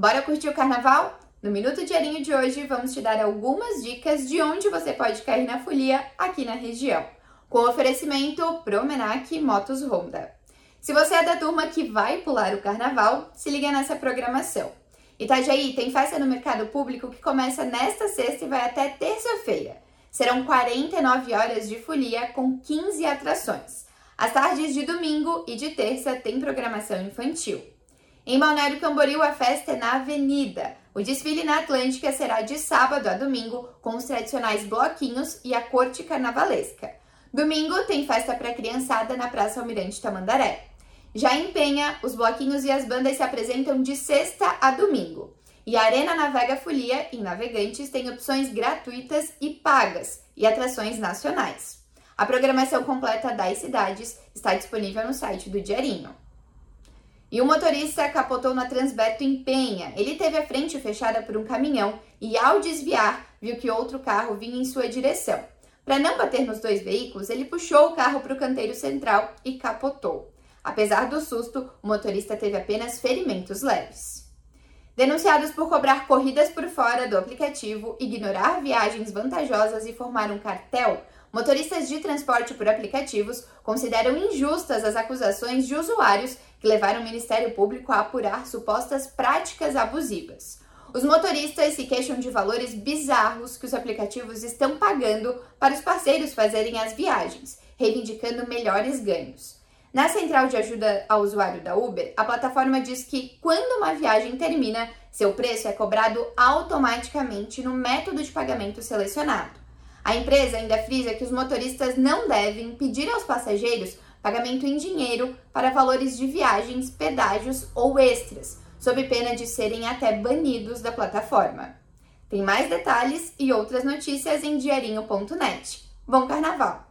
Bora curtir o carnaval? No Minuto Diarinho de hoje, vamos te dar algumas dicas de onde você pode cair na folia aqui na região. Com oferecimento Promenac Motos Honda. Se você é da turma que vai pular o carnaval, se liga nessa programação. Itajaí tem festa no mercado público que começa nesta sexta e vai até terça-feira. Serão 49 horas de folia com 15 atrações. As tardes de domingo e de terça tem programação infantil. Em Balneário Camboriú, a festa é na Avenida. O desfile na Atlântica será de sábado a domingo, com os tradicionais bloquinhos e a corte carnavalesca. Domingo tem festa para criançada na Praça Almirante Tamandaré. Já em Penha, os bloquinhos e as bandas se apresentam de sexta a domingo. E a Arena Navega Folia, em Navegantes, tem opções gratuitas e pagas e atrações nacionais. A programação completa das cidades está disponível no site do Diarinho. E o motorista capotou na Transbeto em Penha. Ele teve a frente fechada por um caminhão e, ao desviar, viu que outro carro vinha em sua direção. Para não bater nos dois veículos, ele puxou o carro para o canteiro central e capotou. Apesar do susto, o motorista teve apenas ferimentos leves. Denunciados por cobrar corridas por fora do aplicativo, ignorar viagens vantajosas e formar um cartel, Motoristas de transporte por aplicativos consideram injustas as acusações de usuários que levaram o Ministério Público a apurar supostas práticas abusivas. Os motoristas se queixam de valores bizarros que os aplicativos estão pagando para os parceiros fazerem as viagens, reivindicando melhores ganhos. Na central de ajuda ao usuário da Uber, a plataforma diz que quando uma viagem termina, seu preço é cobrado automaticamente no método de pagamento selecionado. A empresa ainda frisa que os motoristas não devem pedir aos passageiros pagamento em dinheiro para valores de viagens, pedágios ou extras, sob pena de serem até banidos da plataforma. Tem mais detalhes e outras notícias em diarinho.net. Bom carnaval!